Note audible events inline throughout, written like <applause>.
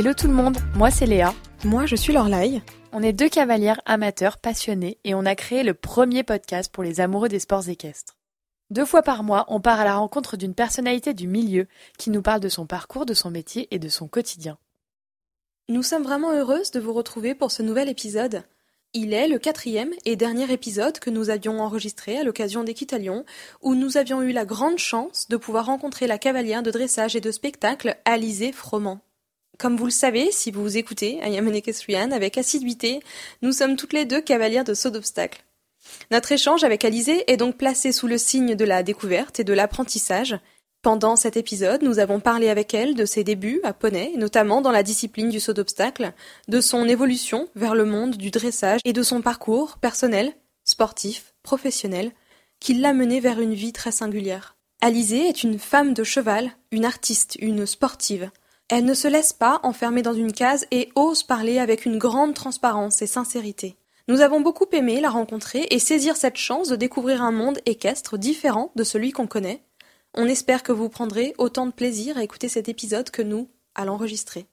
Hello tout le monde, moi c'est Léa. Moi je suis Lorlaï. On est deux cavalières amateurs passionnés et on a créé le premier podcast pour les amoureux des sports équestres. Deux fois par mois, on part à la rencontre d'une personnalité du milieu qui nous parle de son parcours, de son métier et de son quotidien. Nous sommes vraiment heureuses de vous retrouver pour ce nouvel épisode. Il est le quatrième et dernier épisode que nous avions enregistré à l'occasion d'Équitalion, où nous avions eu la grande chance de pouvoir rencontrer la cavalière de dressage et de spectacle Alizé Froment. Comme vous le savez, si vous écoutez Ayamene Equestrian avec assiduité, nous sommes toutes les deux cavalières de saut d'obstacle. Notre échange avec Alizé est donc placé sous le signe de la découverte et de l'apprentissage, pendant cet épisode, nous avons parlé avec elle de ses débuts à poney, notamment dans la discipline du saut d'obstacle, de son évolution vers le monde du dressage et de son parcours personnel, sportif, professionnel, qui l'a mené vers une vie très singulière. Alizée est une femme de cheval, une artiste, une sportive. Elle ne se laisse pas enfermer dans une case et ose parler avec une grande transparence et sincérité. Nous avons beaucoup aimé la rencontrer et saisir cette chance de découvrir un monde équestre différent de celui qu'on connaît, on espère que vous prendrez autant de plaisir à écouter cet épisode que nous à l'enregistrer.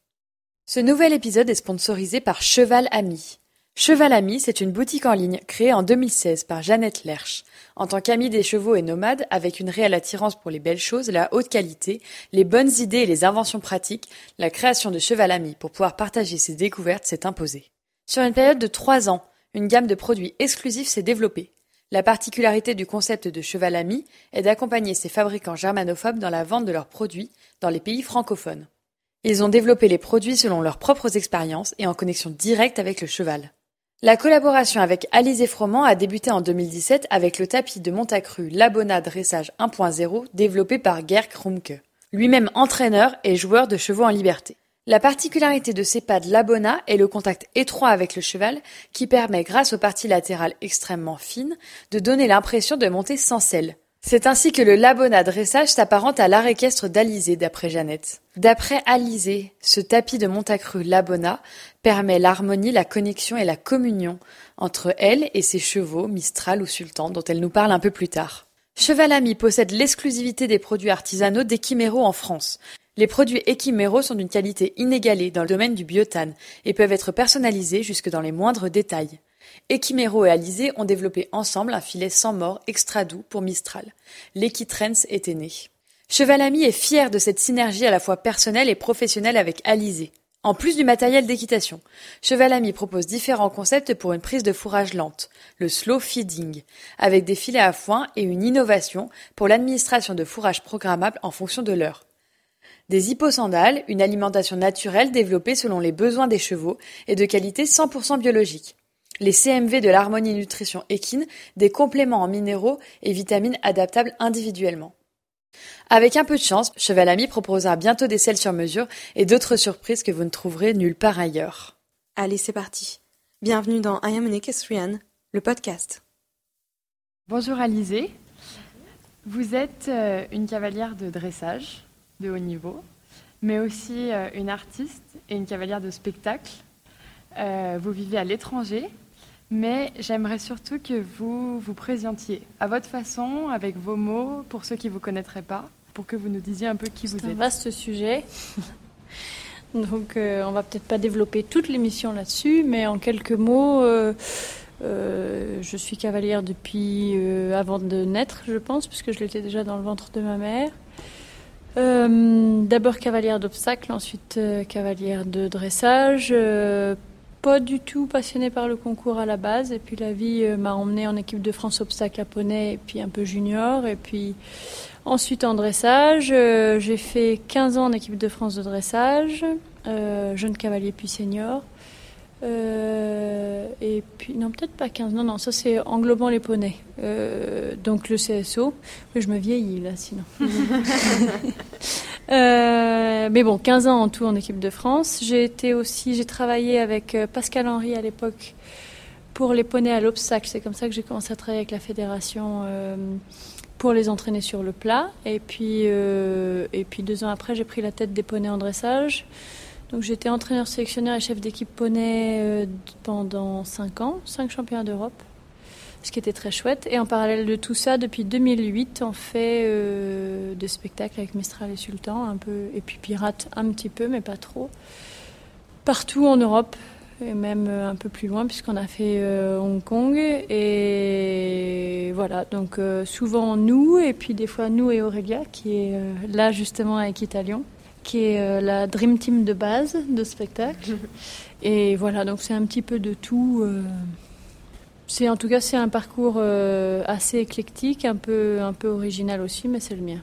Ce nouvel épisode est sponsorisé par Cheval Ami. Cheval Ami, c'est une boutique en ligne créée en 2016 par Jeannette Lerche. En tant qu'amie des chevaux et nomade, avec une réelle attirance pour les belles choses, la haute qualité, les bonnes idées et les inventions pratiques, la création de Cheval Ami pour pouvoir partager ses découvertes s'est imposée. Sur une période de trois ans, une gamme de produits exclusifs s'est développée. La particularité du concept de cheval ami est d'accompagner ces fabricants germanophobes dans la vente de leurs produits dans les pays francophones. Ils ont développé les produits selon leurs propres expériences et en connexion directe avec le cheval. La collaboration avec Alizé Froment a débuté en 2017 avec le tapis de Montacru Labona Dressage 1.0 développé par Gerk Rumke, lui-même entraîneur et joueur de chevaux en liberté. La particularité de ces pads Labona est le contact étroit avec le cheval qui permet, grâce aux parties latérales extrêmement fines, de donner l'impression de monter sans selle. C'est ainsi que le Labona dressage s'apparente à l'art équestre d'Alizé, d'après Jeannette. D'après Alizé, ce tapis de Montacru Labona permet l'harmonie, la connexion et la communion entre elle et ses chevaux, Mistral ou Sultan, dont elle nous parle un peu plus tard. Cheval Ami possède l'exclusivité des produits artisanaux d'Equimero en France. Les produits Equimero sont d'une qualité inégalée dans le domaine du biotane et peuvent être personnalisés jusque dans les moindres détails. Equimero et Alizé ont développé ensemble un filet sans mort extra doux pour Mistral. L'Equitrends était né. Cheval Ami est fier de cette synergie à la fois personnelle et professionnelle avec Alizé. En plus du matériel d'équitation, Cheval Ami propose différents concepts pour une prise de fourrage lente, le slow feeding, avec des filets à foin et une innovation pour l'administration de fourrage programmable en fonction de l'heure. Des hipposandales, une alimentation naturelle développée selon les besoins des chevaux et de qualité 100% biologique. Les CMV de l'harmonie nutrition équine, des compléments en minéraux et vitamines adaptables individuellement. Avec un peu de chance, Cheval Ami proposera bientôt des selles sur mesure et d'autres surprises que vous ne trouverez nulle part ailleurs. Allez, c'est parti. Bienvenue dans I Am an Equestrian, le podcast. Bonjour Alizé. Vous êtes euh, une cavalière de dressage de haut niveau, mais aussi euh, une artiste et une cavalière de spectacle. Euh, vous vivez à l'étranger, mais j'aimerais surtout que vous vous présentiez à votre façon, avec vos mots, pour ceux qui ne vous connaîtraient pas, pour que vous nous disiez un peu qui vous êtes. C'est un vaste sujet. <laughs> Donc euh, on va peut-être pas développer toute l'émission là-dessus, mais en quelques mots, je suis cavalière depuis avant de naître, je pense, puisque je l'étais déjà dans le ventre de ma mère. Euh, d'abord cavalière d'obstacles, ensuite euh, cavalière de dressage. Euh, pas du tout passionnée par le concours à la base. Et puis la vie m'a emmenée en équipe de France obstacle à et puis un peu junior. Et puis ensuite en dressage. J'ai fait 15 ans en équipe de France de dressage, jeune cavalier puis senior. Euh, et puis, non, peut-être pas 15, non, non, ça c'est englobant les poneys. Euh, donc le CSO, mais je me vieillis là sinon. <laughs> euh, mais bon, 15 ans en tout en équipe de France. J'ai été aussi, j'ai travaillé avec euh, Pascal Henry à l'époque pour les poneys à l'obstacle. C'est comme ça que j'ai commencé à travailler avec la fédération euh, pour les entraîner sur le plat. Et puis, et puis deux ans après, j'ai pris la tête des poneys en dressage. Donc j'étais entraîneur sélectionneur et chef d'équipe poney euh, pendant 5 ans, 5 championnats d'Europe, ce qui était très chouette. Et en parallèle de tout ça, depuis 2008, on fait euh, des spectacles avec Mistral et Sultan, un peu, et puis Pirate un petit peu, mais pas trop. Partout en Europe et même un peu plus loin puisqu'on a fait Hong Kong et voilà donc souvent nous et puis des fois nous et Aurélia qui est là justement avec Italion qui est la dream team de base de spectacle <laughs> et voilà donc c'est un petit peu de tout c'est en tout cas c'est un parcours euh, assez éclectique, un peu un peu original aussi, mais c'est le mien.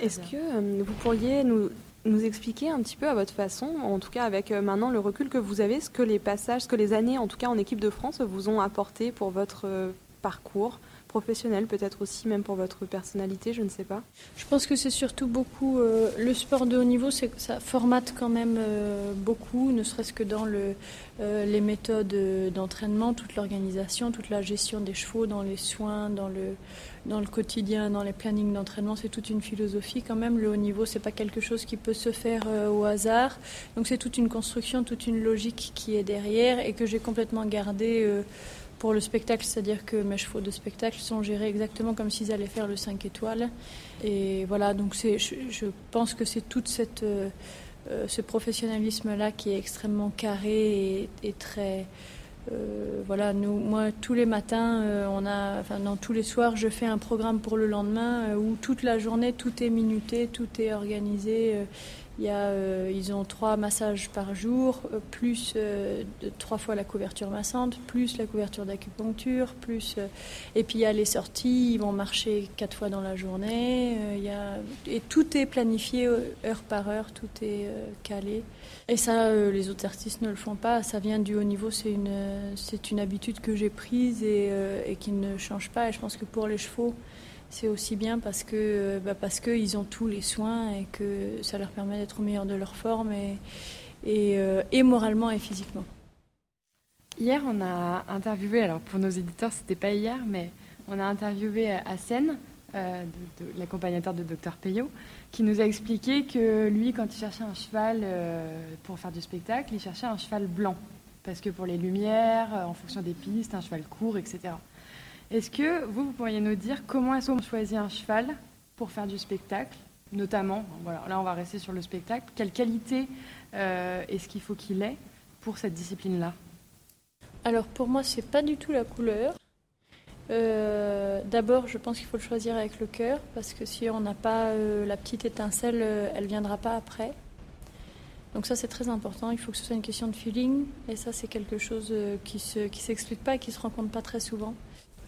Est-ce que euh, vous pourriez nous nous expliquer un petit peu à votre façon, en tout cas avec euh, maintenant le recul que vous avez, ce que les passages, ce que les années, en tout cas en équipe de France, vous ont apporté pour votre parcours? Professionnel, peut-être aussi même pour votre personnalité, je ne sais pas Je pense que c'est surtout beaucoup euh, le sport de haut niveau, ça formate quand même euh, beaucoup, ne serait-ce que dans euh, les méthodes d'entraînement, toute l'organisation, toute la gestion des chevaux, dans les soins, dans le dans le quotidien, dans les plannings d'entraînement, c'est toute une philosophie quand même. Le haut niveau, c'est pas quelque chose qui peut se faire au hasard. Donc c'est toute une construction, toute une logique qui est derrière et que j'ai complètement gardée pour le spectacle, c'est-à-dire que mes chevaux de spectacle sont gérés exactement comme s'ils allaient faire le 5 étoiles. Et voilà, donc je, je, pense que c'est tout euh, euh, ce professionnalisme-là qui est extrêmement carré et, très. Euh, voilà, nous, moi, tous les matins, on a, enfin, dans tous les soirs, je fais un programme pour le lendemain où toute la journée, tout est minuté, tout est organisé. Il y a, euh, ils ont trois massages par jour, euh, plus euh, trois fois la couverture massante, plus la couverture d'acupuncture, plus et puis il y a les sorties. Ils vont marcher quatre fois dans la journée. et tout est planifié heure par heure, tout est calé. Et ça, les autres artistes ne le font pas. Ça vient du haut niveau. C'est une c'est une habitude que j'ai prise et qui ne change pas. Et je pense que pour les chevaux c'est aussi bien parce que bah parce qu'ils ont tous les soins et que ça leur permet d'être au meilleur de leur forme et, euh, et, moralement et physiquement. Hier, on a interviewé, alors pour nos éditeurs, c'était pas hier, mais on a interviewé à euh, l'accompagnateur de Dr Payot, qui nous a expliqué que lui, quand il cherchait un cheval euh, pour faire du spectacle, il cherchait un cheval blanc. Parce que pour les lumières, en fonction des pistes, un cheval court, etc. Est-ce que vous, vous pourriez nous dire comment est-ce qu'on choisit un cheval pour faire du spectacle Notamment, voilà, là on va rester sur le spectacle. Quelle qualité euh, est-ce qu'il faut qu'il ait pour cette discipline-là? Alors pour moi, c'est pas du tout la couleur. Euh, d'abord, je pense qu'il faut le choisir avec le cœur, parce que si on n'a pas euh, la petite étincelle, elle viendra pas après. Donc ça, c'est très important. Il faut que ce soit une question de feeling, et ça, c'est quelque chose qui se, qui s'explique pas et qui se rencontre pas très souvent.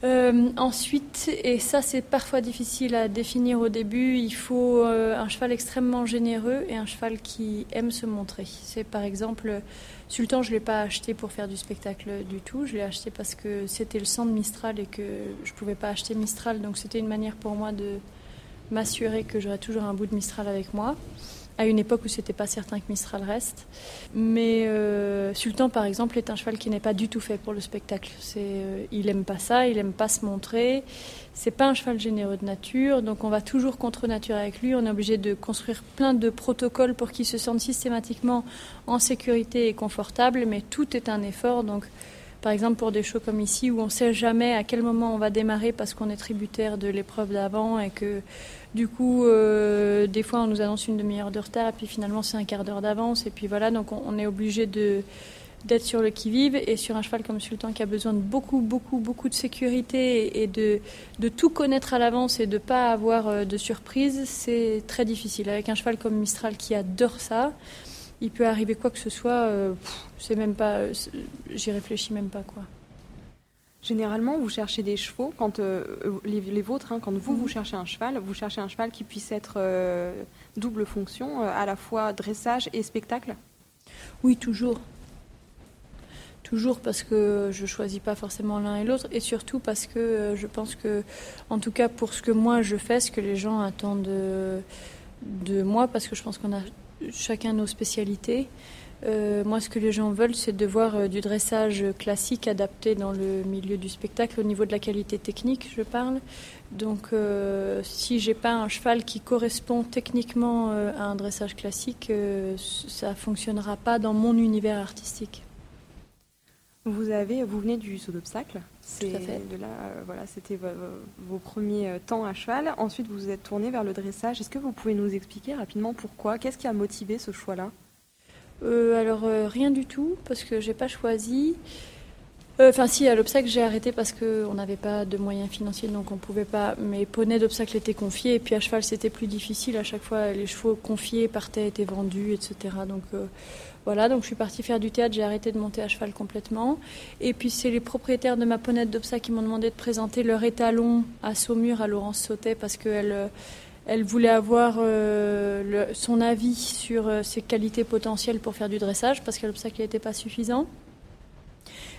Euh, ensuite, et ça c'est parfois difficile à définir au début, il faut euh, un cheval extrêmement généreux et un cheval qui aime se montrer. C'est par exemple, Sultan, je ne l'ai pas acheté pour faire du spectacle du tout, je l'ai acheté parce que c'était le sang de Mistral et que je ne pouvais pas acheter Mistral, donc c'était une manière pour moi de m'assurer que j'aurais toujours un bout de Mistral avec moi à une époque où c'était pas certain que Mistral reste. Mais euh, Sultan, par exemple, est un cheval qui n'est pas du tout fait pour le spectacle. C'est, euh, il aime pas ça, il aime pas se montrer. C'est pas un cheval généreux de nature, donc on va toujours contre nature avec lui. On est obligé de construire plein de protocoles pour qu'il se sente systématiquement en sécurité et confortable, mais tout est un effort. Donc par exemple, pour des shows comme ici, où on ne sait jamais à quel moment on va démarrer parce qu'on est tributaire de l'épreuve d'avant et que du coup, euh, des fois, on nous annonce une demi-heure de retard, et puis finalement, c'est un quart d'heure d'avance. Et puis voilà, donc on, est obligé de d'être sur le qui-vive et sur un cheval comme Sultan qui a besoin de beaucoup, beaucoup, beaucoup de sécurité et de, tout connaître à l'avance et de ne pas avoir euh, de surprise, c'est très difficile. Avec un cheval comme Mistral qui adore ça, il peut arriver quoi que ce soit, euh, c'est même pas, j'y réfléchis même pas quoi. Généralement, vous cherchez des chevaux quand euh, les, vôtres, hein, quand vous vous mhm. cherchez un cheval, vous cherchez un cheval qui puisse être euh, double fonction, à la fois dressage et spectacle? Oui, toujours. Toujours parce que je choisis pas forcément l'un et l'autre, et surtout parce que je pense que, en tout cas pour ce que moi je fais, ce que les gens attendent de moi, parce que je pense qu'on a chacun nos spécialités. Euh, moi, ce que les gens veulent, c'est de voir euh, du dressage classique adapté dans le milieu du spectacle, au niveau de la qualité technique, je parle. Donc, euh, si j'ai pas un cheval qui correspond techniquement à un dressage classique, ça fonctionnera pas dans mon univers artistique. Vous avez, vous venez du saut d'obstacle. C'est de là, voilà, c'était vos, premiers temps à cheval. Ensuite, vous vous êtes tourné vers le dressage. Est-ce que vous pouvez nous expliquer rapidement pourquoi? Qu'est-ce qui a motivé ce choix-là? Alors rien du tout, parce que j'ai pas choisi. Enfin, si, à l'obstacle, j'ai arrêté parce qu'on n'avait pas de moyens financiers, donc on ne pouvait pas. Mes poneys d'obstacle étaient confiés, et puis à cheval, c'était plus difficile. À chaque fois, les chevaux confiés partaient, étaient vendus, etc. Donc euh, voilà, donc je suis partie faire du théâtre, j'ai arrêté de monter à cheval complètement. Et puis, c'est les propriétaires de ma ponette d'obstacle qui m'ont demandé de présenter leur étalon à Saumur, à Laurence Sautet, parce qu'elle. Euh, elle voulait avoir euh, son avis sur ses qualités potentielles pour faire du dressage, parce que l'obstacle n'était pas suffisant.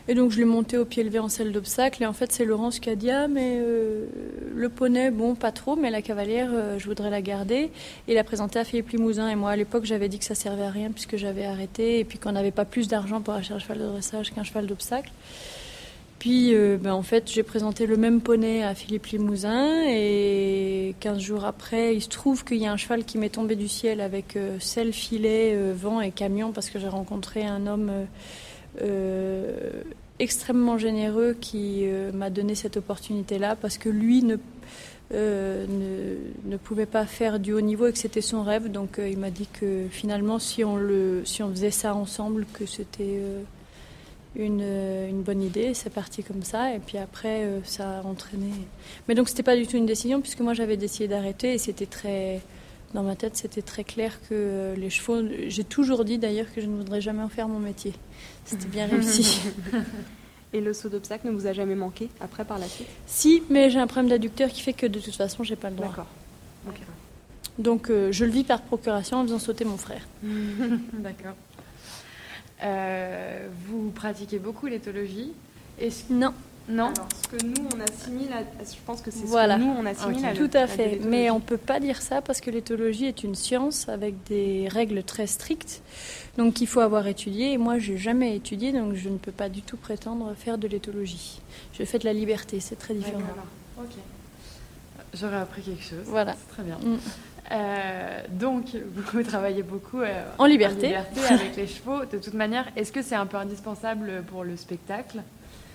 Et donc je l'ai monté au pied levé en selle d'obstacle. Et en fait, c'est Laurence qui a dit Ah, mais euh, le poney, bon, pas trop, mais la cavalière, euh, je voudrais la garder. Et il a présenté à Philippe Limousin. Et moi, à l'époque, j'avais dit que ça servait à rien puisque j'avais arrêté. Et puis qu'on n'avait pas plus d'argent pour acheter un cheval de dressage qu'un cheval d'obstacle. Puis, euh, ben, en fait, j'ai présenté le même poney à Philippe Limousin. Et 15 jours après, il se trouve qu'il y a un cheval qui m'est tombé du ciel avec selle, filet, vent et camion parce que j'ai rencontré un homme euh, extrêmement généreux qui euh, m'a donné cette opportunité-là parce que lui ne, euh, ne, ne, pouvait pas faire du haut niveau et que c'était son rêve. Donc il m'a dit que finalement, si on, le, si on faisait ça ensemble, que c'était une, une, bonne idée. C'est parti comme ça. Et puis après, ça a entraîné. Mais donc, c'était pas du tout une décision puisque moi, j'avais décidé d'arrêter et c'était très dans ma tête, c'était très clair que les chevaux. J'ai toujours dit d'ailleurs que je ne voudrais jamais en faire mon métier. C'était bien réussi. <laughs> Et le saut d'obstacle ne vous a jamais manqué après par la suite? Si, mais j'ai un problème d'adducteur qui fait que de toute façon, j'ai pas le droit. D'accord. Donc euh, je le vis par procuration en faisant sauter mon frère. <laughs> D'accord. Euh, vous pratiquez beaucoup l'éthologie Non. Non. Alors, ce que nous on assimile, à, je pense que c'est ce que nous on assimile. Tout à fait. Mais on peut pas dire ça parce que l'éthologie est une science avec des règles très strictes, donc il faut avoir étudié. Et moi, j'ai jamais étudié, donc je ne peux pas du tout prétendre faire de l'éthologie. Je fais de la liberté, c'est très différent. Ok. J'aurais appris quelque chose. Voilà. C'est très bien. Mm. Euh, donc, vous <laughs> travaillez beaucoup euh, en, liberté. en liberté <laughs> avec les chevaux. De toute manière, est-ce que c'est un peu indispensable pour le spectacle?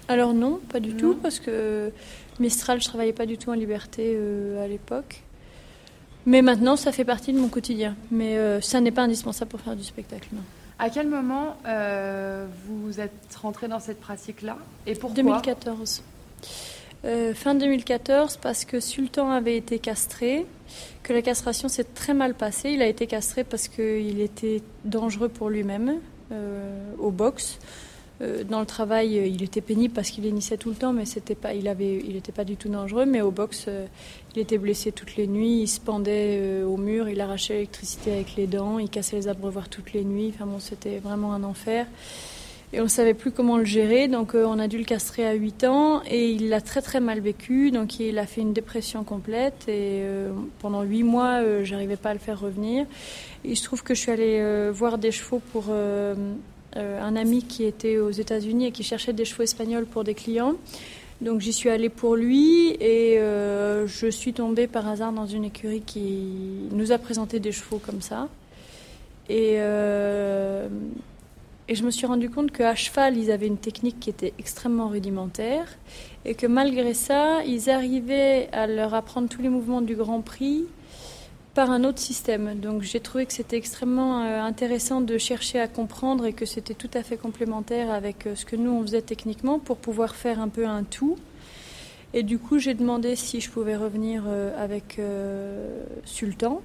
Alors non, pas du tout, parce que Mistral, je travaillais pas du tout en liberté euh, à l'époque. Mais maintenant, ça fait partie de mon quotidien. Mais ça n'est pas indispensable pour faire du spectacle, non. À quel moment vous êtes rentré dans cette pratique-là? Et pourquoi? 2014. Fin 2014, parce que Sultan avait été castré, que la castration s'est très mal passée. Il a été castré parce qu'il était dangereux pour lui-même au box. Euh, dans le travail, euh, il était pénible parce qu'il hennissait tout le temps, mais c'était pas, il avait, il n'était pas du tout dangereux. Mais au box, euh, il était blessé toutes les nuits, il se pendait au mur, il arrachait l'électricité avec les dents, il cassait les abreuvoirs toutes les nuits. Enfin bon, c'était vraiment un enfer. Et on ne savait plus comment le gérer, donc on a dû le castrer à 8 ans et il l'a très très mal vécu, donc il a fait une dépression complète et pendant 8 mois, j'arrivais pas à le faire revenir. il se trouve que je suis allée voir des chevaux pour euh, un ami qui était aux États-Unis et qui cherchait des chevaux espagnols pour des clients. Donc j'y suis allée pour lui et euh, je suis tombée par hasard dans une écurie qui nous a présenté des chevaux comme ça. Et, euh, et je me suis rendu compte qu'à cheval, ils avaient une technique qui était extrêmement rudimentaire et que malgré ça, ils arrivaient à leur apprendre tous les mouvements du Grand Prix par un autre système. Donc j'ai trouvé que c'était extrêmement euh, intéressant de chercher à comprendre et que c'était tout à fait complémentaire avec euh, ce que nous on faisait techniquement pour pouvoir faire un peu un tout. Et du coup j'ai demandé si je pouvais revenir euh, avec Sultan,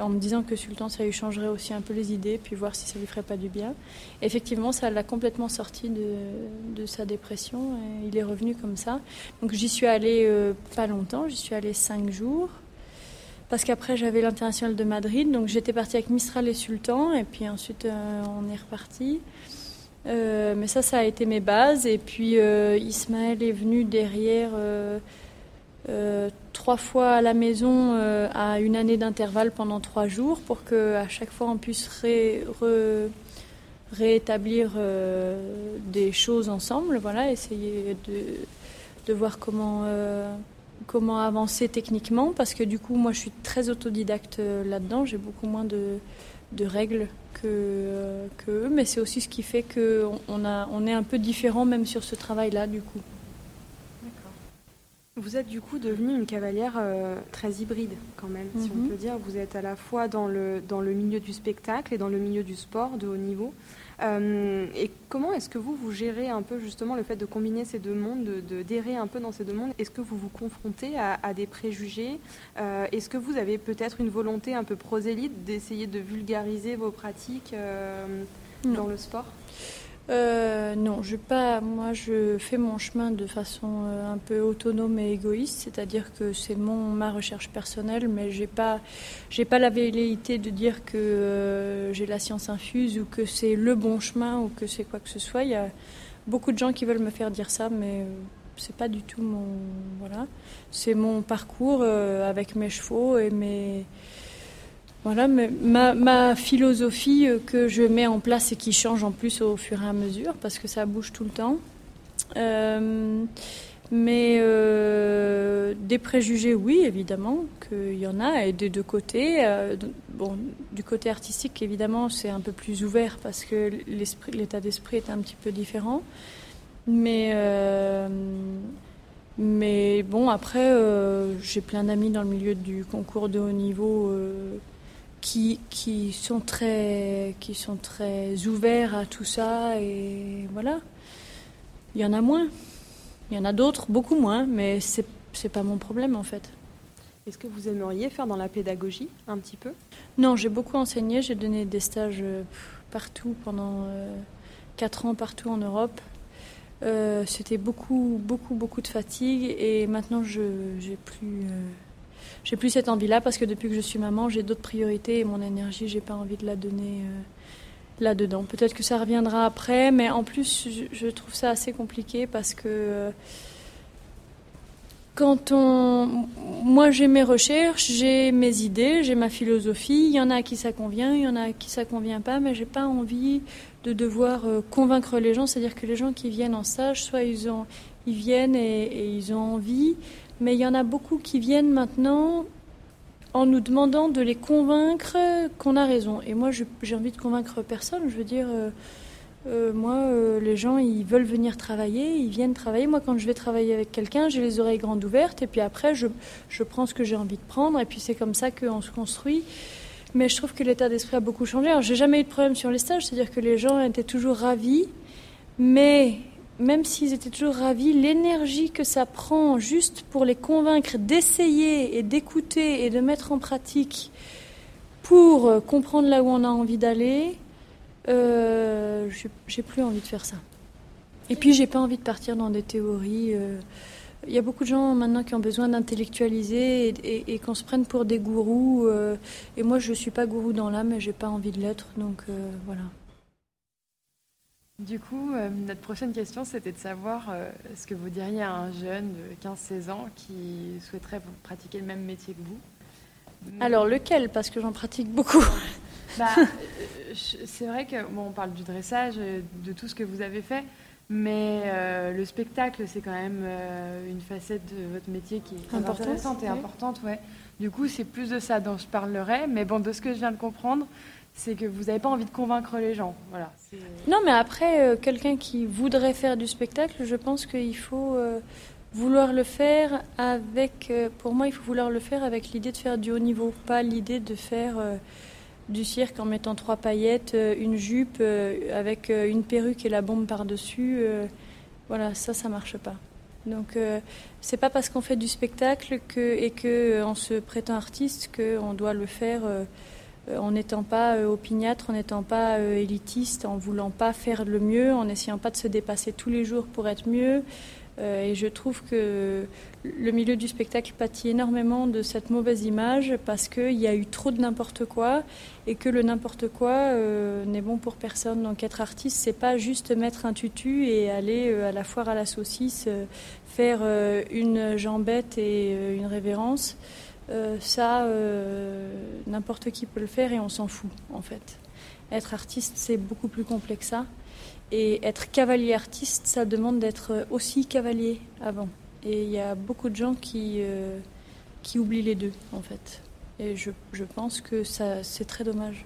en me disant que Sultan ça lui changerait aussi un peu les idées, puis voir si ça lui ferait pas du bien. Effectivement ça l'a complètement sorti de, sa dépression et il est revenu comme ça. Donc j'y suis allée pas longtemps, j'y suis allée cinq jours parce qu'après j'avais l'international de Madrid, donc j'étais partie avec Mistral et Sultan, et puis ensuite euh, on est reparti. Euh, mais ça, ça a été mes bases, et puis euh, Ismaël est venu derrière trois fois à la maison à une année d'intervalle pendant trois jours pour que à chaque fois on puisse réétablir des choses ensemble, voilà, essayer de, voir comment comment avancer techniquement. Parce que du coup moi je suis très autodidacte euh, là-dedans, j'ai beaucoup moins de, règles que, euh, eux, mais c'est aussi ce qui fait qu'on on est un peu différent même sur ce travail-là du coup. Vous êtes du coup devenue une cavalière euh, très hybride quand même, si on Mhm. peut dire. Vous êtes à la fois dans le, dans le milieu du spectacle et dans le milieu du sport de haut niveau. Euh, et comment est-ce que vous, vous gérez un peu justement le fait de combiner ces deux mondes, de, de- d'errer un peu dans ces deux mondes? Est-ce que vous vous confrontez à, à des préjugés? Euh, Est-ce que vous avez peut-être une volonté un peu prosélyte d'essayer de vulgariser vos pratiques dans le sport? Euh, non, je pas. Moi, je fais mon chemin de façon euh, un peu autonome et égoïste, c'est-à-dire que c'est mon ma recherche personnelle, mais j'ai pas j'ai pas la velléité de dire que euh, j'ai la science infuse ou que c'est le bon chemin ou que c'est quoi que ce soit. Il y a beaucoup de gens qui veulent me faire dire ça, mais euh, c'est pas du tout mon voilà. C'est mon parcours avec mes chevaux et mes voilà, ma, philosophie euh, que je mets en place et qui change en plus au fur et à mesure parce que ça bouge tout le temps. Euh, mais euh, des préjugés, oui, évidemment, qu'il y en a, et des deux côtés. Bon, du côté artistique, évidemment, c'est un peu plus ouvert parce que l'état d'esprit est un petit peu différent. Mais, bon, après, j'ai plein d'amis dans le milieu du concours de haut niveau qui, qui, sont très, qui sont très ouverts à tout ça. Et voilà. Il y en a moins. Il y en a d'autres, beaucoup moins, mais c'est c'est pas mon problème en fait. Est-ce que vous aimeriez faire dans la pédagogie un petit peu? Non, j'ai beaucoup enseigné, j'ai donné des stages euh, partout pendant euh, 4 ans partout en Europe. Euh, C'était beaucoup, beaucoup, beaucoup de fatigue et maintenant je j'ai plus, euh, j'ai plus cette envie-là parce que depuis que je suis maman, j'ai d'autres priorités et mon énergie, j'ai pas envie de la donner euh, là-dedans. Peut-être que ça reviendra après, mais en plus, je, trouve ça assez compliqué parce que euh, quand on. Moi, j'ai mes recherches, j'ai mes idées, j'ai ma philosophie. Il y en a à qui ça convient, il y en a à qui ça convient pas, mais j'ai pas envie de devoir euh, convaincre les gens. C'est-à-dire que les gens qui viennent en stage, soit ils, ont, ils viennent et, ils ont envie, mais il y en a beaucoup qui viennent maintenant en nous demandant de les convaincre qu'on a raison. Et moi, j'ai envie de convaincre personne. Je veux dire. euh, euh, moi, les gens, ils veulent venir travailler, ils viennent travailler. Moi, quand je vais travailler avec quelqu'un, j'ai les oreilles grandes ouvertes, et puis après, je, je prends ce que j'ai envie de prendre, et puis c'est comme ça qu'on se construit. Mais je trouve que l'état d'esprit a beaucoup changé. Alors, j'ai jamais eu de problème sur les stages, c'est-à-dire que les gens étaient toujours ravis, mais même s'ils étaient toujours ravis, l'énergie que ça prend juste pour les convaincre d'essayer et d'écouter et de mettre en pratique pour euh, comprendre là où on a envie d'aller, euh, j'ai- plus envie de faire ça. Et puis j'ai pas envie de partir dans des théories. euh. Il y a beaucoup de gens maintenant qui ont besoin d'intellectualiser et, et- et qu'on se prenne pour des gourous. euh, et moi je suis pas gourou dans l'âme et j'ai pas envie de l'être. Donc euh, voilà. Du coup, euh, notre prochaine question, c'était de savoir ce que vous diriez à un jeune de 15-16 ans qui souhaiterait pratiquer le même métier que vous. Alors lequel? Parce que j'en pratique beaucoup. Bah, <laughs> je- c'est vrai que bon, on parle du dressage, de tout ce que vous avez fait, mais euh, le spectacle, c'est quand même euh, une facette de votre métier qui est très Importante, intéressante et oui. importante, ouais. Du coup, c'est plus de ça dont je parlerai, mais bon, de ce que je viens de comprendre, c'est que vous n'avez pas envie de convaincre les gens, voilà. Non, mais après, euh, quelqu'un qui voudrait faire du spectacle, je pense qu'il faut vouloir le faire avec. pour moi, il faut vouloir le faire avec l'idée de faire du haut niveau, pas l'idée de faire du cirque en mettant trois paillettes, euh, une jupe euh, avec euh, une perruque et la bombe par-dessus. voilà, ça, ça marche pas. Donc, c'est pas parce qu'on fait du spectacle que, et que euh, on se prétend artiste qu'on doit le faire. en n'étant pas opiniâtre, en n'étant pas élitiste, en voulant pas faire le mieux, en essayant pas de se dépasser tous les jours pour être mieux. Euh, et je trouve que le milieu du spectacle pâtit énormément de cette mauvaise image parce qu'il y a eu trop de n'importe quoi et que le n'importe quoi euh, n'est bon pour personne. Donc être artiste, c'est pas juste mettre un tutu et aller euh, à la foire à la saucisse, faire une jambette et une révérence. Ça, n'importe qui peut le faire et on s'en fout en fait. Être artiste, c'est beaucoup plus complexe que ça. Et être cavalier artiste, ça demande d'être aussi cavalier avant. Et il y a beaucoup de gens qui, euh, qui oublient les deux en fait. Et je, je pense que ça, c'est très dommage.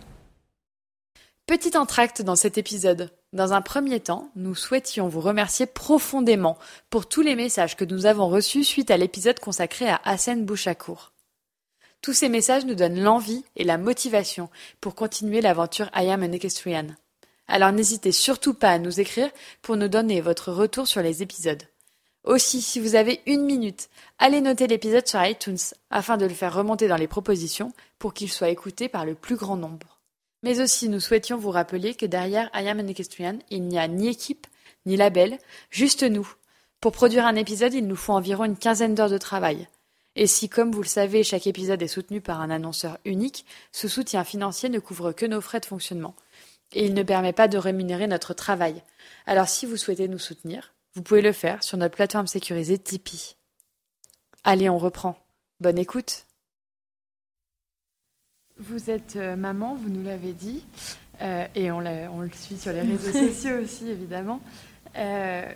Petit entracte dans cet épisode. Dans un premier temps, nous souhaitions vous remercier profondément pour tous les messages que nous avons reçus suite à l'épisode consacré à Hassan Bouchakour. Tous ces messages nous donnent l'envie et la motivation pour continuer l'aventure I Am an Equestrian. Alors n'hésitez surtout pas à nous écrire pour nous donner votre retour sur les épisodes. Aussi, si vous avez une minute, allez noter l'épisode sur iTunes afin de le faire remonter dans les propositions pour qu'il soit écouté par le plus grand nombre. Mais aussi, nous souhaitions vous rappeler que derrière I Am an Equestrian, il n'y a ni équipe, ni label, juste nous. Pour produire un épisode, il nous faut environ une quinzaine d'heures de travail. Et si, comme vous le savez, chaque épisode est soutenu par un annonceur unique, ce soutien financier ne couvre que nos frais de fonctionnement. Et il ne permet pas de rémunérer notre travail. Alors si vous souhaitez nous soutenir, vous pouvez le faire sur notre plateforme sécurisée Tipeee. Allez, on reprend. Bonne écoute. Vous êtes euh, maman, vous nous l'avez dit, euh, et on, on, le suit sur les réseaux <laughs> sociaux aussi, évidemment. Euh,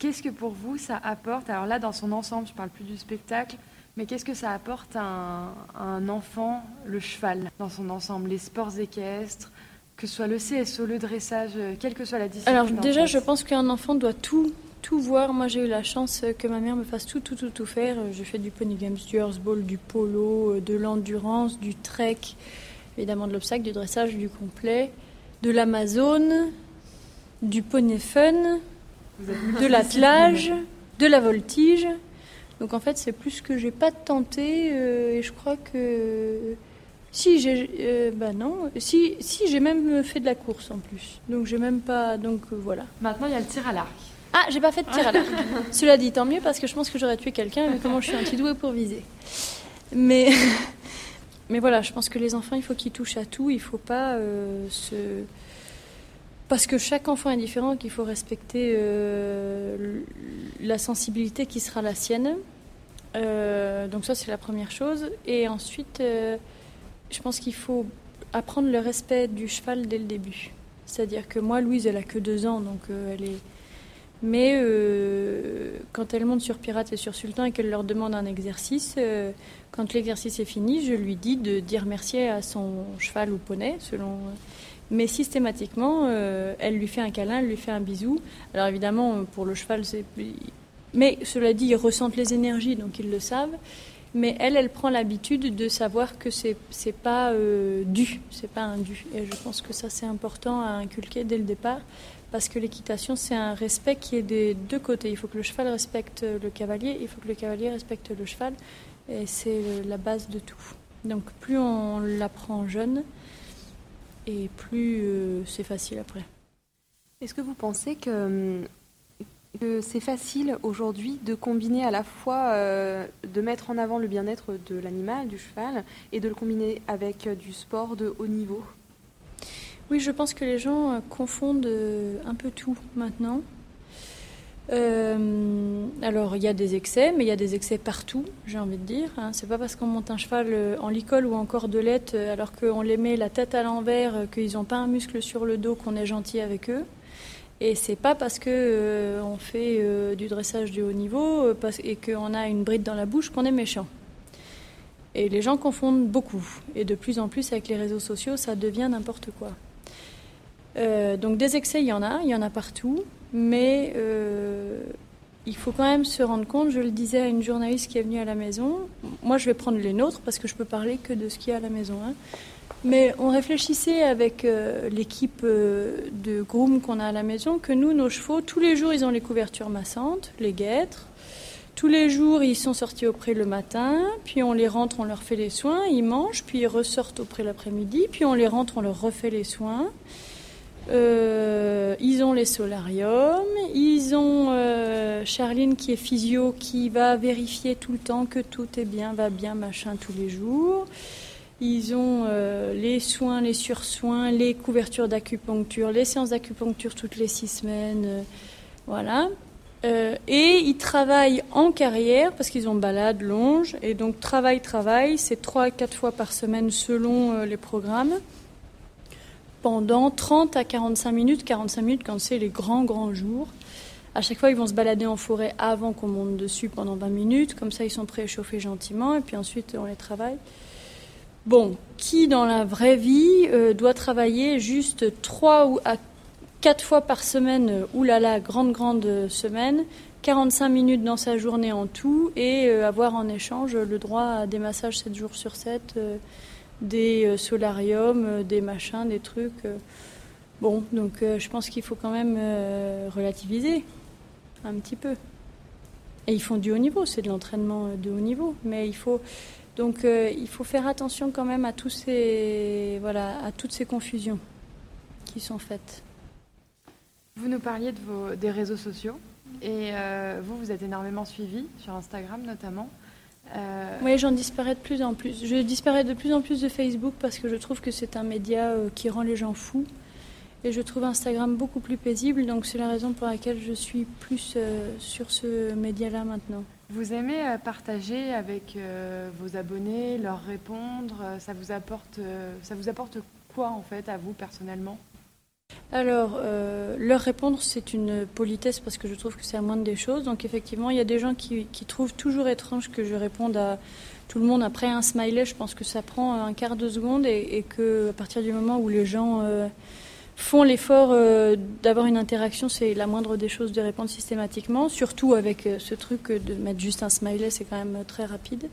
Qu'est-ce que pour vous ça apporte? Alors là, dans son ensemble, je ne parle plus du spectacle, mais qu'est-ce que ça apporte à un, enfant, le cheval, dans son ensemble, les sports équestres, que ce soit le CSO, le dressage, quelle que soit la discipline Alors déjà, je pense qu'un enfant doit tout tout voir. Moi, j'ai eu la chance que ma mère me fasse tout, tout, tout, tout faire. Je fais du pony games, du horseball, du polo, de l'endurance, du trek, évidemment de l'obstacle, du dressage, du complet, de l'Amazone, du poney fun, de <laughs> l'attelage, de la voltige. Donc en fait, c'est plus que j'ai pas tenté euh, et je crois que si j'ai euh, bah non, si si j'ai même fait de la course en plus. Donc j'ai même pas donc euh, voilà. Maintenant, il y a le tir à l'arc. Ah, j'ai pas fait de tir à l'arc. <laughs> Cela dit, tant mieux parce que je pense que j'aurais tué quelqu'un mais comment je suis un petit doué pour viser. Mais <laughs> mais voilà, je pense que les enfants, il faut qu'ils touchent à tout, il faut pas se parce que chaque enfant est différent, qu'il faut respecter euh, la sensibilité qui sera la sienne. Euh, donc ça, c'est la première chose. Et ensuite, euh, je pense qu'il faut apprendre le respect du cheval dès le début. C'est-à-dire que moi, Louise, elle a que deux ans, donc elle est... Mais quand elle monte sur Pirate et sur Sultan et qu'elle leur demande un exercice, quand l'exercice est fini, je lui dis de dire merci à son cheval ou poney, selon mais systématiquement, euh, elle lui fait un câlin, elle lui fait un bisou. Alors évidemment, pour le cheval, c'est. Mais cela dit, ils ressentent les énergies, donc ils le savent. Mais elle, elle prend l'habitude de savoir que c'est c'est pas euh, dû, c'est pas un dû. Et je pense que ça c'est important à inculquer dès le départ, parce que l'équitation c'est un respect qui est des deux côtés. Il faut que le cheval respecte le cavalier, il faut que le cavalier respecte le cheval, et c'est la base de tout. Donc plus on l'apprend jeune, et plus euh, c'est facile après. Est-ce que vous pensez que, c'est facile aujourd'hui de combiner à la fois, euh, de mettre en avant le bien-être de l'animal, du cheval, et de le combiner avec du sport de haut niveau Oui, je pense que les gens euh, confondent un peu tout maintenant. Euh, alors, il y a des excès, mais il y a des excès partout, j'ai envie de dire. Hein. C'est pas parce qu'on monte un cheval euh, en licol ou en cordelette, euh, alors qu'on les met la tête à l'envers, qu'ils n'ont pas un muscle sur le dos, qu'on est gentil avec eux. Et c'est pas parce que on fait du dressage de haut niveau et qu'on a une bride dans la bouche qu'on est méchant. Et les gens confondent beaucoup. Et de plus en plus avec les réseaux sociaux, ça devient n'importe quoi. donc des excès, il y en a, il y en a partout mais euh, il faut quand même se rendre compte, je le disais à une journaliste qui est venue à la maison, moi je vais prendre les nôtres parce que je peux parler que de ce qu'il y a à la maison. Hein. Mais on réfléchissait avec euh, l'équipe euh, de groom qu'on a à la maison que nous, nos chevaux, tous les jours, ils ont les couvertures massantes, les guêtres. Tous les jours, ils sont sortis au pré le matin, puis on les rentre, on leur fait les soins, ils mangent, puis ils ressortent au pré l'après-midi, puis on les rentre, on leur refait les soins. Euh, ils ont les solariums, ils ont Charline qui est physio qui va vérifier tout le temps que tout est bien, va bien, machin tous les jours. Ils ont euh, les soins, les sursoins, les couvertures d'acupuncture, les séances d'acupuncture toutes les six semaines. voilà. et ils travaillent en carrière parce qu'ils ont balade, longe. Et donc travail, travail, c'est trois à quatre fois par semaine selon les programmes pendant 30 à 45 minutes, 45 minutes quand c'est les grands, grands jours. À chaque fois, ils vont se balader en forêt avant qu'on monte dessus pendant 20 minutes. Comme ça, ils sont préchauffés gentiment et puis ensuite, on les travaille. Bon, qui dans la vraie vie euh, doit travailler juste 3 ou quatre fois par semaine, oulala, grande, grande semaine, 45 minutes dans sa journée en tout, et avoir en échange le droit à des massages 7 jours sur 7, des solariums, des machins, des trucs. Bon, donc je pense qu'il faut quand même relativiser un petit peu. Et ils font du haut niveau, c'est de l'entraînement de haut niveau, mais il faut donc euh, il faut faire attention quand même à tous ces voilà à toutes ces confusions qui sont faites. Vous nous parliez de vos, des réseaux sociaux et euh, vous vous êtes énormément suivi sur Instagram notamment. Euh, oui, j'en disparais de plus en plus. Je disparais de plus en plus de Facebook parce que je trouve que c'est un média qui rend les gens fous. Et je trouve Instagram beaucoup plus paisible, donc c'est la raison pour laquelle je suis plus sur ce média-là maintenant. Vous aimez euh, partager avec euh, vos abonnés, leur répondre ça vous, apporte, ça vous apporte quoi en fait à vous personnellement? Alors, leur répondre, c'est une politesse parce que je trouve que c'est la moindre des choses. Donc, effectivement, il y a des gens qui, trouvent toujours étrange que je réponde à tout le monde après un smiley. Je pense que ça prend un quart de seconde et, et que à partir du moment où les gens font l'effort euh, d'avoir une interaction, c'est la moindre des choses de répondre systématiquement, surtout avec euh, ce truc de mettre juste un smiley, c'est quand même très rapide.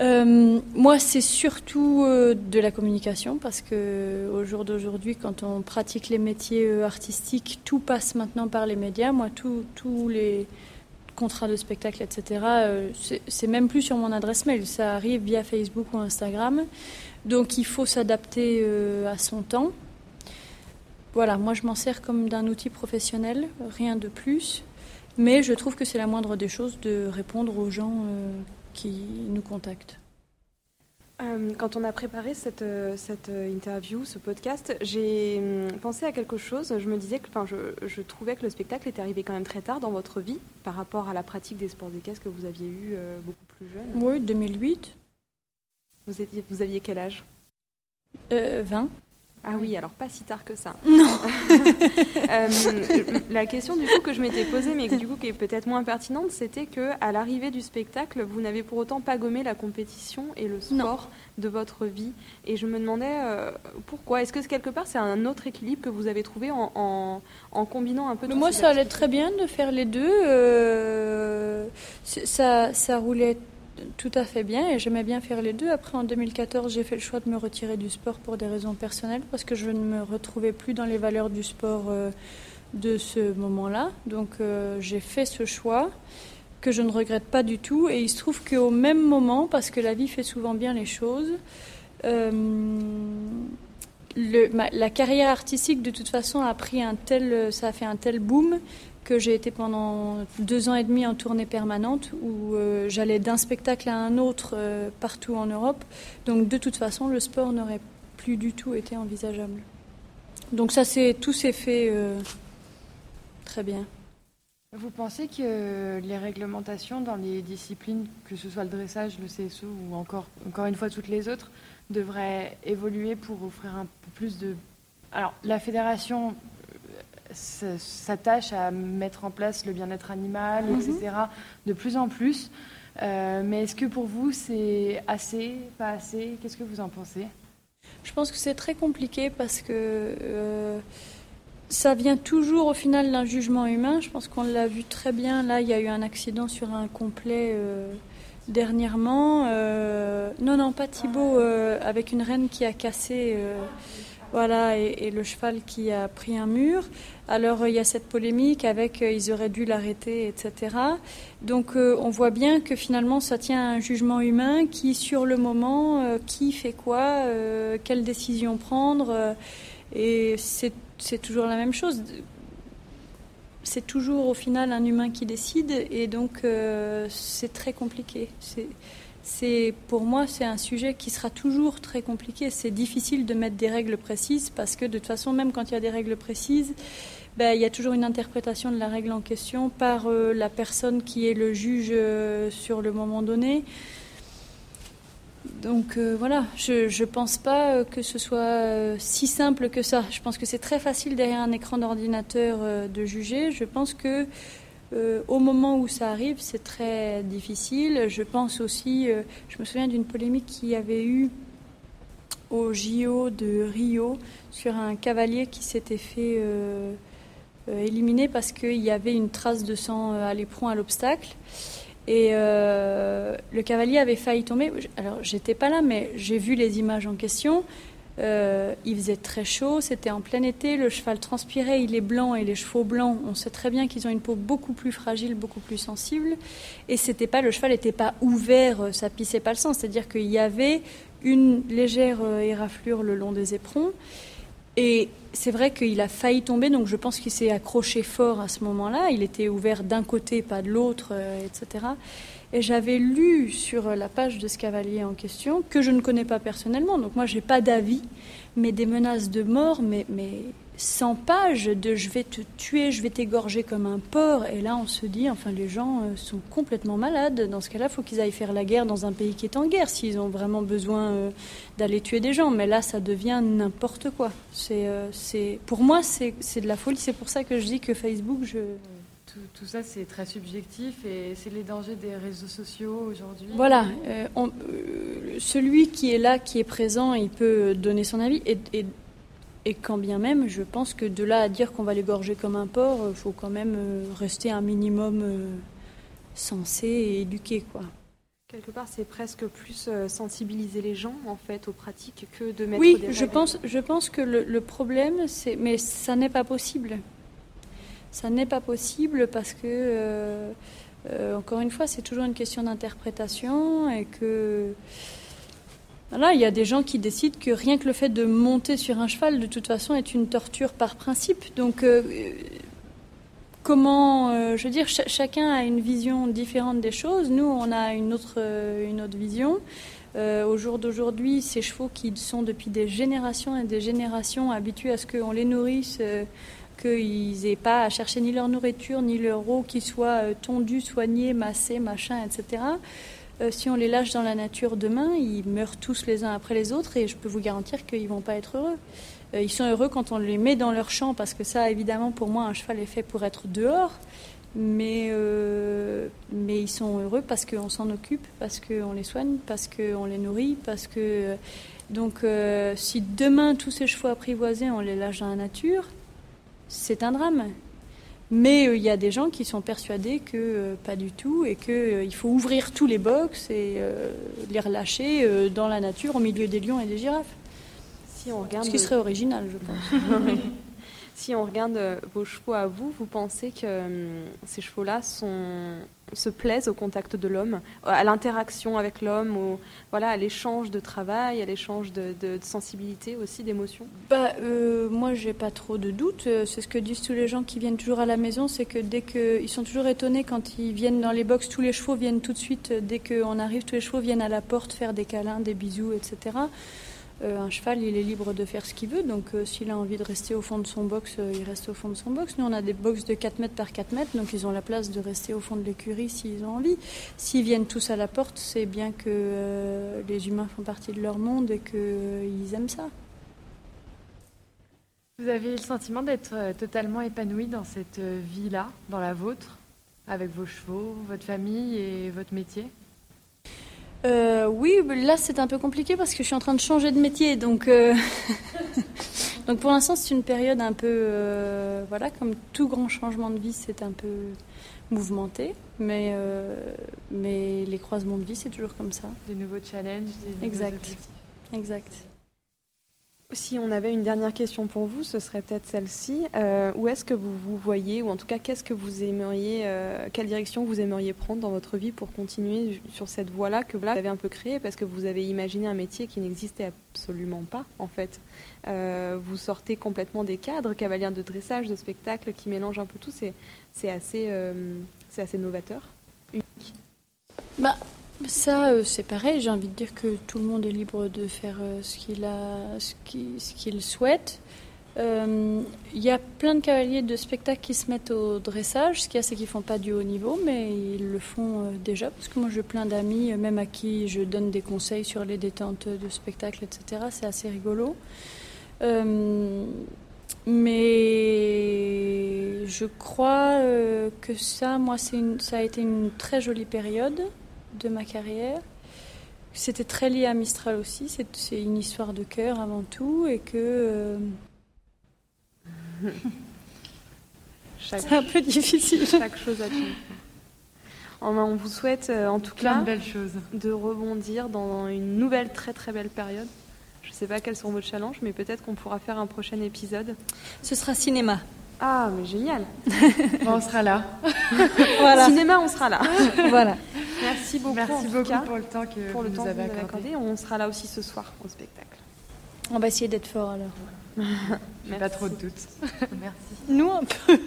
Euh, moi, c'est surtout de la communication parce que au jour d'aujourd'hui, quand on pratique les métiers artistiques, tout passe maintenant par les médias. Moi, tous les contrats de spectacle, etc., c'est même plus sur mon adresse mail. Ça arrive via Facebook ou Instagram. Donc, il faut s'adapter à son temps. Voilà, moi je m'en sers comme d'un outil professionnel, rien de plus. Mais je trouve que c'est la moindre des choses de répondre aux gens euh, qui nous contactent. Euh, quand on a préparé cette, euh, cette interview, ce podcast, j'ai hum, pensé à quelque chose. Je me disais que enfin, je, je, trouvais que le spectacle était arrivé quand même très tard dans votre vie par rapport à la pratique des sports d'équestre que vous aviez eu beaucoup plus jeune. Oui, 2008. Vous, étiez, vous aviez quel âge? 20. Ah oui, alors pas si tard que ça. Non. <laughs> Euh, la question du coup que je m'étais posée, mais du coup qui est peut-être moins pertinente, c'était que à l'arrivée du spectacle, vous n'avez pour autant pas gommé la compétition et le sport de votre vie. Et je me demandais euh, pourquoi? Est-ce que quelque part c'est un autre équilibre que vous avez trouvé en, en, combinant un peu. Moi, ça allait très bien de faire les deux. Euh, ça, ça roulait tout à fait bien et j'aimais bien faire les deux. Après, en 2014, j'ai fait le choix de me retirer du sport pour des raisons personnelles parce que je ne me retrouvais plus dans les valeurs du sport euh, de ce moment-là. Donc, euh, j'ai fait ce choix que je ne regrette pas du tout. Et il se trouve qu'au même moment, parce que la vie fait souvent bien les choses, euh, la carrière artistique, de toute façon, a pris un tel, ça a fait un tel boom que j'ai été pendant deux ans et demi en tournée permanente où euh, j'allais d'un spectacle à un autre euh, partout en Europe. Donc de toute façon, le sport n'aurait plus du tout été envisageable. Donc ça, c'est tout s'est fait euh, très bien. Vous pensez que les réglementations dans les disciplines, que ce soit le dressage, le CSO ou encore, encore une fois toutes les autres, devraient évoluer pour offrir un peu plus de... Alors la fédération s'attache à mettre en place le bien-être animal, mhm. etc., de plus en plus. Euh, mais est-ce que pour vous, c'est assez, pas assez? Qu'est-ce que vous en pensez? Je pense que c'est très compliqué parce que euh, ça vient toujours au final d'un jugement humain. Je pense qu'on l'a vu très bien. Là, il y a eu un accident sur un complet. Euh, dernièrement, non, non, pas Thibaut, avec une reine qui a cassé voilà, et, le cheval qui a pris un mur. Alors il y a cette polémique avec euh, ils auraient dû l'arrêter, etc. Donc euh, on voit bien que finalement ça tient à un jugement humain qui, sur le moment, euh, qui fait quoi, quelle décision prendre. et c'est toujours la même chose. C'est toujours au final un humain qui décide et donc c'est très compliqué. C'est pour moi c'est un sujet qui sera toujours très compliqué. C'est difficile de mettre des règles précises parce que de toute façon, même quand il y a des règles précises, ben, il y a toujours une interprétation de la règle en question par euh, la personne qui est le juge euh, sur le moment donné. Donc euh, voilà, je ne pense pas que ce soit si simple que ça. Je pense que c'est très facile derrière un écran d'ordinateur de juger. Je pense que euh, au moment où ça arrive, c'est très difficile. Je pense aussi, euh, je me souviens d'une polémique qu'il y avait eu au JO de Rio sur un cavalier qui s'était fait euh, éliminer parce qu'il y avait une trace de sang à l'éperon à l'obstacle. Et le cavalier avait failli tomber. Alors, j'étais pas là, mais j'ai vu les images en question. Euh, il faisait très chaud, c'était en plein été, le cheval transpirait, il est blanc et les chevaux blancs, on sait très bien qu'ils ont une peau beaucoup plus fragile, beaucoup plus sensible. Et c'était pas, le cheval n'était pas ouvert, euh, ça pissait pas le sang, c'est-à-dire qu'il y avait une légère euh, éraflure le long des éperons. Et c'est vrai qu'il a failli tomber, donc je pense qu'il s'est accroché fort à ce moment-là. Il était ouvert d'un côté, pas de l'autre, etc. Et j'avais lu sur la page de ce cavalier en question, que je ne connais pas personnellement, donc moi je n'ai pas d'avis, mais des menaces de mort, mais, mais 100 pages de je vais te tuer, je vais t'égorger comme un porc. Et là on se dit, enfin les gens euh, sont complètement malades. Dans ce cas-là, il faut qu'ils aillent faire la guerre dans un pays qui est en guerre, s'ils ont vraiment besoin euh, d'aller tuer des gens. Mais là ça devient n'importe quoi. C'est, euh, c'est, pour moi c'est, c'est de la folie. C'est pour ça que je dis que Facebook, je tout, ça, c'est très subjectif et c'est les dangers des réseaux sociaux aujourd'hui. Voilà, euh, euh, celui qui est là, qui est présent, il peut donner son avis. Et, et, quand bien même, je pense que de là à dire qu'on va l'égorger comme un porc, il faut quand même euh, rester un minimum sensé et éduqué. Quoi. Quelque part, c'est presque plus sensibiliser les gens en fait aux pratiques que de mettre oui, je pense, je pense que le, le problème, c'est, mais ça n'est pas possible. Ça n'est pas possible parce que, euh, euh, encore une fois, c'est toujours une question d'interprétation et que. Voilà, il y a des gens qui décident que rien que le fait de monter sur un cheval, de toute façon, est une torture par principe. Donc, euh, comment, je veux dire, chacun a une vision différente des choses. Nous, on a une autre, une autre vision. au jour d'aujourd'hui, ces chevaux qui sont depuis des générations et des générations habitués à ce qu'on les nourrisse qu'ils n'aient pas à chercher ni leur nourriture, ni leur eau qui soit euh, tondue, soignée, massée, machin, etc. Euh, si on les lâche dans la nature demain, ils meurent tous les uns après les autres et je peux vous garantir qu'ils ne vont pas être heureux. Euh, ils sont heureux quand on les met dans leur champ parce que ça, évidemment, pour moi, un cheval est fait pour être dehors. Mais, mais ils sont heureux parce qu'on s'en occupe, parce qu'on les soigne, parce qu'on les nourrit, parce que... Donc si demain tous ces chevaux apprivoisés, on les lâche dans la nature, c'est un drame. Mais euh, il y a des gens qui sont persuadés que euh, pas du tout et qu'il euh, faut ouvrir tous les box et les relâcher dans la nature au milieu des lions et des girafes. Si on regarde Ce qui serait original, je pense. <laughs> <laughs> si on regarde vos chevaux à vous, vous pensez que hum, ces chevaux-là se plaisent au contact de l'homme, à l'interaction avec l'homme, voilà, à l'échange de travail, à l'échange de, sensibilité aussi, d'émotions? Bah, euh, Moi, j'ai pas trop de doutes. Euh, c'est ce que disent tous les gens qui viennent toujours à la maison, c'est que dès que sont toujours étonnés quand ils viennent dans les box, tous les chevaux viennent tout de suite. Dès qu'on arrive, tous les chevaux viennent à la porte faire des câlins, des bisous, etc. Euh, un cheval, il est libre de faire ce qu'il veut. Donc, euh, s'il a envie de rester au fond de son box, euh, il reste au fond de son box. Nous, on a des box de 4 mètres par 4 mètres, donc ils ont la place de rester au fond de l'écurie s'ils ont envie. S'ils viennent tous à la porte, c'est bien que les humains font partie de leur monde et qu'ils aiment ça. Vous avez le sentiment d'être totalement épanoui dans cette vie-là, dans la vôtre, avec vos chevaux, votre famille et votre métier? Euh, oui, là c'est un peu compliqué parce que je suis en train de changer de métier, donc euh, <laughs> donc pour l'instant c'est une période un peu euh, voilà comme tout grand changement de vie c'est un peu mouvementé, mais mais les croisements de vie c'est toujours comme ça. Des nouveaux challenges, des exact, exact. Si on avait une dernière question pour vous, ce serait peut-être celle-ci. Euh, où est-ce que vous vous voyez, ou en tout cas, qu'est-ce que vous aimeriez, euh, quelle direction vous aimeriez prendre dans votre vie pour continuer sur cette voie-là que vous avez un peu créée, parce que vous avez imaginé un métier qui n'existait absolument pas, en fait. Euh, vous sortez complètement des cadres, cavalier de dressage, de spectacle, qui mélange un peu tout. C'est assez, c'est assez novateur, unique. Bah, ça, euh, c'est pareil. J'ai envie de dire que tout le monde est libre de faire euh, ce qu'il a, ce qu'il souhaite. Euh, il y a plein de cavaliers de spectacle qui se mettent au dressage. Ce qu'il y a, c'est qu'ils font pas du haut niveau, mais ils le font déjà. Parce que moi, j'ai plein d'amis, même à qui je donne des conseils sur les détentes de spectacle, etc. C'est assez rigolo. mais je crois que ça, moi, ça a été une très jolie période de ma carrière. c'était très lié à Mistral aussi. C'est une histoire de cœur avant tout et que. <laughs> c'est un peu difficile. Chaque chose à tout. On vous souhaite en tout Plein cas de belles choses. de rebondir dans une nouvelle très très belle période. Je ne sais pas quels sont vos challenges, mais peut-être qu'on pourra faire un prochain épisode. Ce sera cinéma. Ah, mais génial <laughs> Bon, on sera là. Voilà. Cinéma, on sera là. voilà. Merci beaucoup, en Merci tout beaucoup cas, pour le temps que pour le vous temps nous que vous avez avez accordé. accordé. On sera là aussi ce soir au spectacle. On va essayer d'être fort alors. <laughs> J'ai pas trop de doutes. <laughs> Merci. Nous, un peu.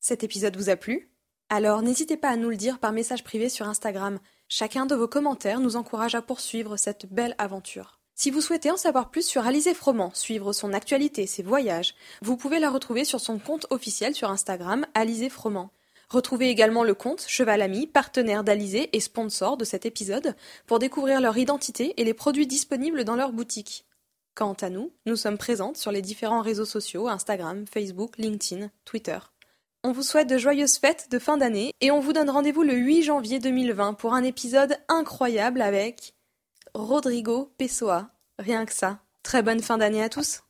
Cet épisode vous a plu? Alors n'hésitez pas à nous le dire par message privé sur Instagram. Chacun de vos commentaires nous encourage à poursuivre cette belle aventure. Si vous souhaitez en savoir plus sur Alizé Froment, suivre son actualité, ses voyages, vous pouvez la retrouver sur son compte officiel sur Instagram, Alizé Froment. Retrouvez également le compte Cheval Ami, partenaire d'Alizé et sponsor de cet épisode, pour découvrir leur identité et les produits disponibles dans leur boutique. Quant à nous, nous sommes présentes sur les différents réseaux sociaux Instagram, Facebook, LinkedIn, Twitter. On vous souhaite de joyeuses fêtes de fin d'année et on vous donne rendez-vous le 8 janvier 2020 pour un épisode incroyable avec Rodrigo Pessoa. Rien que ça. Très bonne fin d'année à tous.